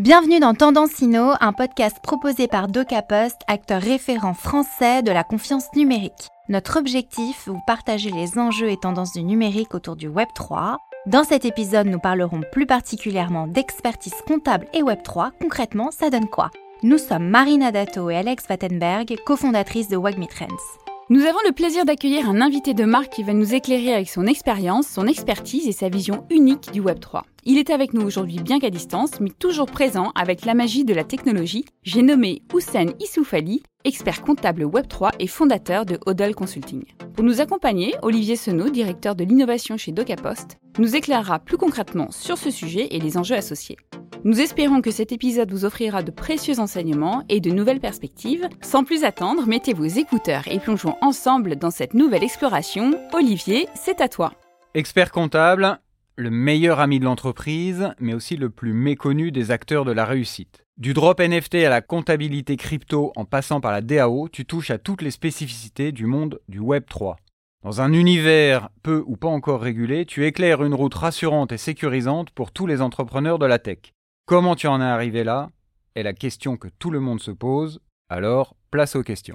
Bienvenue dans Tendance Inno, un podcast proposé par DocaPost, acteur référent français de la confiance numérique. Notre objectif, vous partager les enjeux et tendances du numérique autour du Web 3. Dans cet épisode, nous parlerons plus particulièrement d'expertise comptable et Web 3. Concrètement, ça donne quoi? Nous sommes Marina Dato et Alex Wattenberg, cofondatrices de Wagmi Trends. Nous avons le plaisir d'accueillir un invité de marque qui va nous éclairer avec son expérience, son expertise et sa vision unique du Web3. Il est avec nous aujourd'hui bien qu'à distance, mais toujours présent avec la magie de la technologie. J'ai nommé Houssen Issoufali, expert comptable Web3 et fondateur de Hodel Consulting. Pour nous accompagner, Olivier Senot, directeur de l'innovation chez DocaPost, nous éclairera plus concrètement sur ce sujet et les enjeux associés. Nous espérons que cet épisode vous offrira de précieux enseignements et de nouvelles perspectives. Sans plus attendre, mettez vos écouteurs et plongeons ensemble dans cette nouvelle exploration. Olivier, c'est à toi. Expert comptable, le meilleur ami de l'entreprise, mais aussi le plus méconnu des acteurs de la réussite. Du drop NFT à la comptabilité crypto en passant par la DAO, tu touches à toutes les spécificités du monde du Web 3. Dans un univers peu ou pas encore régulé, tu éclaires une route rassurante et sécurisante pour tous les entrepreneurs de la tech. Comment tu en es arrivé là est la question que tout le monde se pose, alors place aux questions.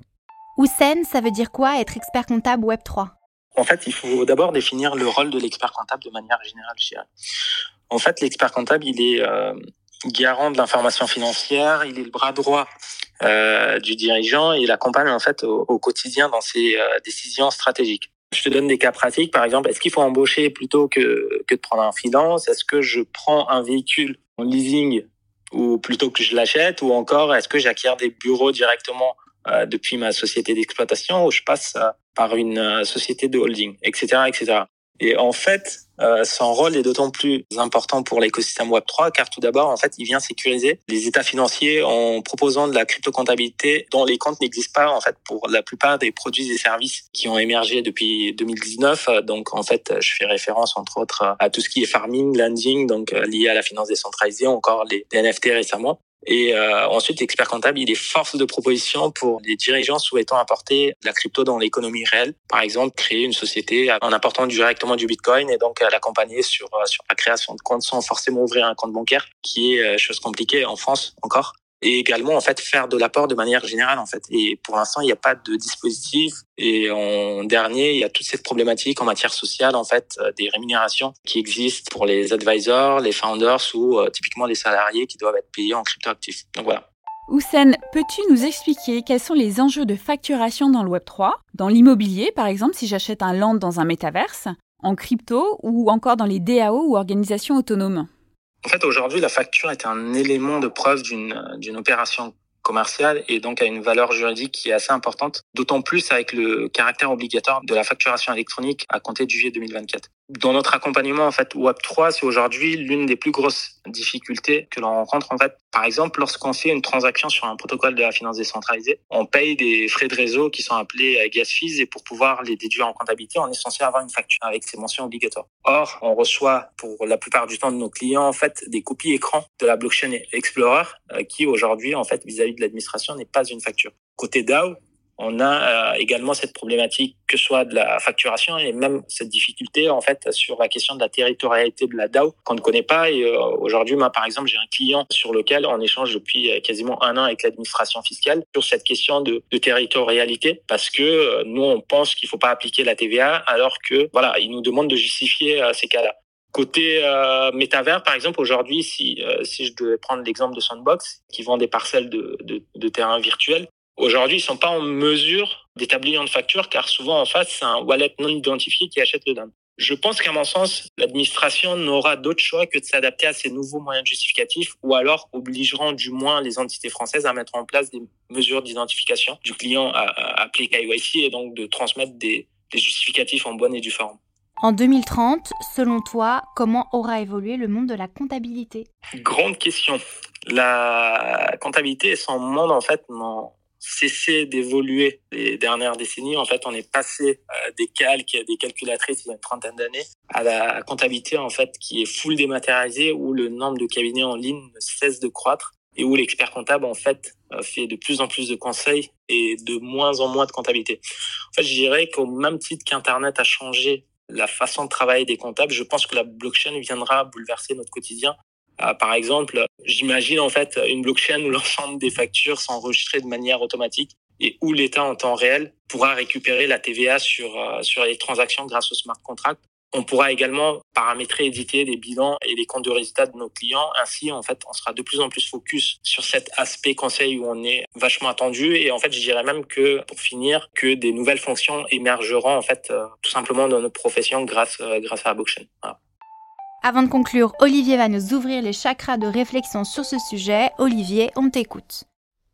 Houssen, ça veut dire quoi être expert comptable Web 3 En fait, il faut d'abord définir le rôle de l'expert comptable de manière générale. En fait, l'expert comptable, il est euh, garant de l'information financière, il est le bras droit euh, du dirigeant et il accompagne en fait au, quotidien dans ses euh, décisions stratégiques. Je te donne des cas pratiques, par exemple, est-ce qu'il faut embaucher plutôt que, que de prendre un freelance? Est-ce que je prends un véhicule en leasing ou plutôt que je l'achète? Ou encore est-ce que j'acquiers des bureaux directement euh, depuis ma société d'exploitation ou je passe euh, par une euh, société de holding, etc., etc. Et en fait, euh, son rôle est d'autant plus important pour l'écosystème Web3 car tout d'abord, en fait, il vient sécuriser les états financiers en proposant de la crypto-comptabilité dont les comptes n'existent pas en fait pour la plupart des produits et services qui ont émergé depuis 2019. Donc en fait, je fais référence entre autres à tout ce qui est farming, landing, donc lié à la finance décentralisée, encore les NFT récemment. Et euh, ensuite, l'expert comptable, il est force de proposition pour les dirigeants souhaitant apporter de la crypto dans l'économie réelle. Par exemple, créer une société en apportant directement du Bitcoin et donc l'accompagner sur, euh, sur la création de compte sans forcément ouvrir un compte bancaire, qui est euh, chose compliquée en France encore et également en fait faire de l'apport de manière générale en fait. Et pour l'instant, il n'y a pas de dispositif. Et en dernier, il y a toute cette problématique en matière sociale en fait euh, des rémunérations qui existent pour les advisors, les founders ou euh, typiquement les salariés qui doivent être payés en cryptoactifs. Donc voilà. Houssen, peux-tu nous expliquer quels sont les enjeux de facturation dans le Web3 Dans l'immobilier, par exemple, si j'achète un land dans un métaverse, en crypto ou encore dans les DAO ou organisations autonomes? En fait, aujourd'hui, la facture est un élément de preuve d'une opération commerciale et donc a une valeur juridique qui est assez importante, d'autant plus avec le caractère obligatoire de la facturation électronique à compter du juillet 2024. Dans notre accompagnement en fait Web3, c'est aujourd'hui l'une des plus grosses difficultés que l'on rencontre en fait. Par exemple, lorsqu'on fait une transaction sur un protocole de la finance décentralisée, on paye des frais de réseau qui sont appelés gas fees et pour pouvoir les déduire en comptabilité, on est censé avoir une facture avec ces mentions obligatoires. Or, on reçoit pour la plupart du temps de nos clients en fait des copies écran de la blockchain Explorer euh, qui aujourd'hui en fait vis-à-vis de l'administration n'est pas une facture. Côté DAO, on a euh, également cette problématique que soit de la facturation et même cette difficulté en fait sur la question de la territorialité de la DAO qu'on ne connaît pas. Et euh, aujourd'hui moi par exemple j'ai un client sur lequel on échange depuis euh, quasiment un an avec l'administration fiscale sur cette question de, de territorialité parce que nous on pense qu'il faut pas appliquer la TVA alors que voilà ils nous demandent de justifier ces cas-là. Côté euh, métavers, par exemple, aujourd'hui, si, si je devais prendre l'exemple de Sandbox, qui vend des parcelles de, de, de terrain virtuels, Aujourd'hui, ils sont pas en mesure d'établir une facture car souvent en face, c'est un wallet non identifié qui achète le DAM. Je pense qu'à mon sens, l'administration n'aura d'autre choix que de s'adapter à ces nouveaux moyens justificatifs ou alors obligeront du moins les entités françaises à mettre en place des mesures d'identification du client à, appeler KYC et donc de transmettre des, des justificatifs en bonne et due forme. En 2030, selon toi, comment aura évolué le monde de la comptabilité? Grande question. La comptabilité et son monde, en fait, n'ont cessé d'évoluer les dernières décennies. En fait, on est passé euh, des calques, des calculatrices il y a une trentaine d'années, à la comptabilité en fait qui est full dématérialisée, où le nombre de cabinets en ligne ne cesse de croître et où l'expert comptable en fait euh, fait de plus en plus de conseils et de moins en moins de comptabilité. En fait, je dirais qu'au même titre qu'Internet a changé la façon de travailler des comptables, je pense que la blockchain viendra bouleverser notre quotidien par exemple, j'imagine en fait une blockchain où l'ensemble des factures sont enregistrées de manière automatique et où l'État en temps réel pourra récupérer la TVA sur, sur les transactions grâce au smart contract on pourra également paramétrer, éditer les bilans et les comptes de résultats de nos clients. Ainsi, en fait, on sera de plus en plus focus sur cet aspect conseil où on est vachement attendu. Et en fait, je dirais même que, pour finir, que des nouvelles fonctions émergeront, en fait, euh, tout simplement dans notre profession grâce, euh, grâce à la blockchain. Avant de conclure, Olivier va nous ouvrir les chakras de réflexion sur ce sujet. Olivier, on t'écoute.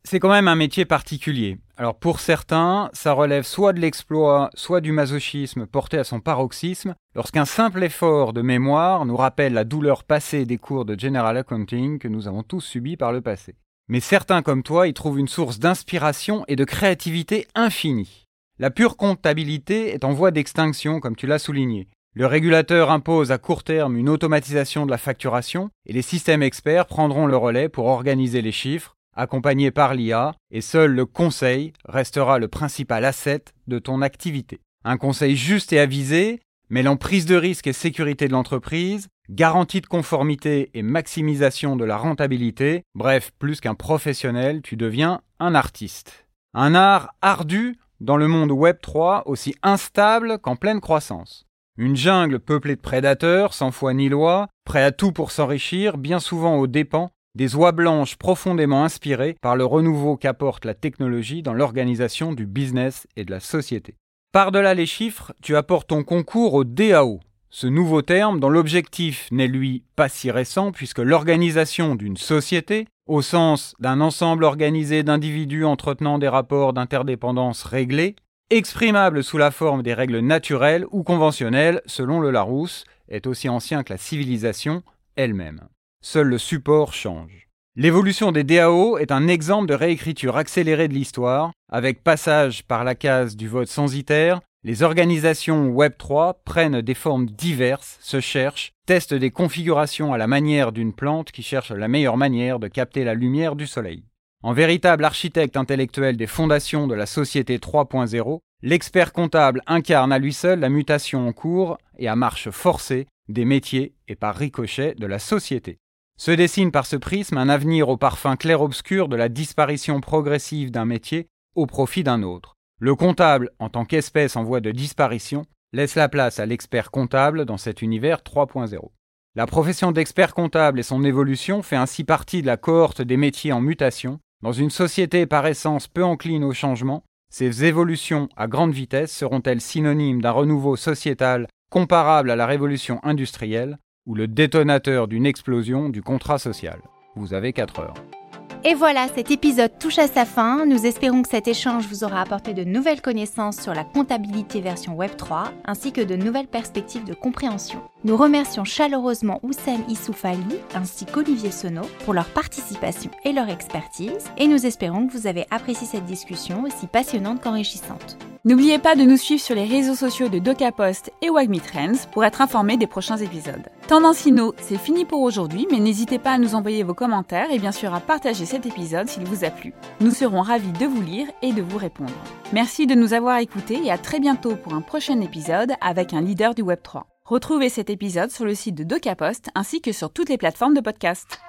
C'est quand même un métier particulier. Alors pour certains, ça relève soit de l'exploit, soit du masochisme porté à son paroxysme, lorsqu'un simple effort de mémoire nous rappelle la douleur passée des cours de General Accounting que nous avons tous subis par le passé. Mais certains comme toi y trouvent une source d'inspiration et de créativité infinie. La pure comptabilité est en voie d'extinction, comme tu l'as souligné. Le régulateur impose à court terme une automatisation de la facturation et les systèmes experts prendront le relais pour organiser les chiffres, accompagné par l'IA, et seul le conseil restera le principal asset de ton activité. Un conseil juste et avisé, mêlant prise de risque et sécurité de l'entreprise, garantie de conformité et maximisation de la rentabilité, bref, plus qu'un professionnel, tu deviens un artiste. Un art ardu dans le monde Web 3 aussi instable qu'en pleine croissance. Une jungle peuplée de prédateurs, sans foi ni loi, prêts à tout pour s'enrichir, bien souvent aux dépens des oies blanches profondément inspirées par le renouveau qu'apporte la technologie dans l'organisation du business et de la société. Par-delà les chiffres, tu apportes ton concours au DAO, ce nouveau terme dont l'objectif n'est lui pas si récent puisque l'organisation d'une société, au sens d'un ensemble organisé d'individus entretenant des rapports d'interdépendance réglés, exprimable sous la forme des règles naturelles ou conventionnelles selon le Larousse, est aussi ancien que la civilisation elle-même. Seul le support change. L'évolution des DAO est un exemple de réécriture accélérée de l'histoire, avec passage par la case du vote censitaire, les organisations Web3 prennent des formes diverses, se cherchent, testent des configurations à la manière d'une plante qui cherche la meilleure manière de capter la lumière du soleil. En véritable architecte intellectuel des fondations de la société 3.0, l'expert comptable incarne à lui seul la mutation en cours et à marche forcée des métiers et par ricochet de la société. Se dessine par ce prisme un avenir au parfum clair-obscur de la disparition progressive d'un métier au profit d'un autre. Le comptable, en tant qu'espèce en voie de disparition, laisse la place à l'expert comptable dans cet univers 3.0. La profession d'expert comptable et son évolution fait ainsi partie de la cohorte des métiers en mutation. Dans une société par essence peu encline au changement, ces évolutions à grande vitesse seront-elles synonymes d'un renouveau sociétal comparable à la révolution industrielle ou le détonateur d'une explosion du contrat social? Vous avez 4 heures. Et voilà, cet épisode touche à sa fin. Nous espérons que cet échange vous aura apporté de nouvelles connaissances sur la comptabilité version Web3, ainsi que de nouvelles perspectives de compréhension. Nous remercions chaleureusement Oussem Issoufali ainsi qu'Olivier Sono pour leur participation et leur expertise, et nous espérons que vous avez apprécié cette discussion aussi passionnante qu'enrichissante. N'oubliez pas de nous suivre sur les réseaux sociaux de DocaPost et Wagmi Trends pour être informé des prochains épisodes. Tendancino, c'est fini pour aujourd'hui, mais n'hésitez pas à nous envoyer vos commentaires et bien sûr à partager cet épisode s'il vous a plu. Nous serons ravis de vous lire et de vous répondre. Merci de nous avoir écoutés et à très bientôt pour un prochain épisode avec un leader du Web3. Retrouvez cet épisode sur le site de DocaPost ainsi que sur toutes les plateformes de podcast.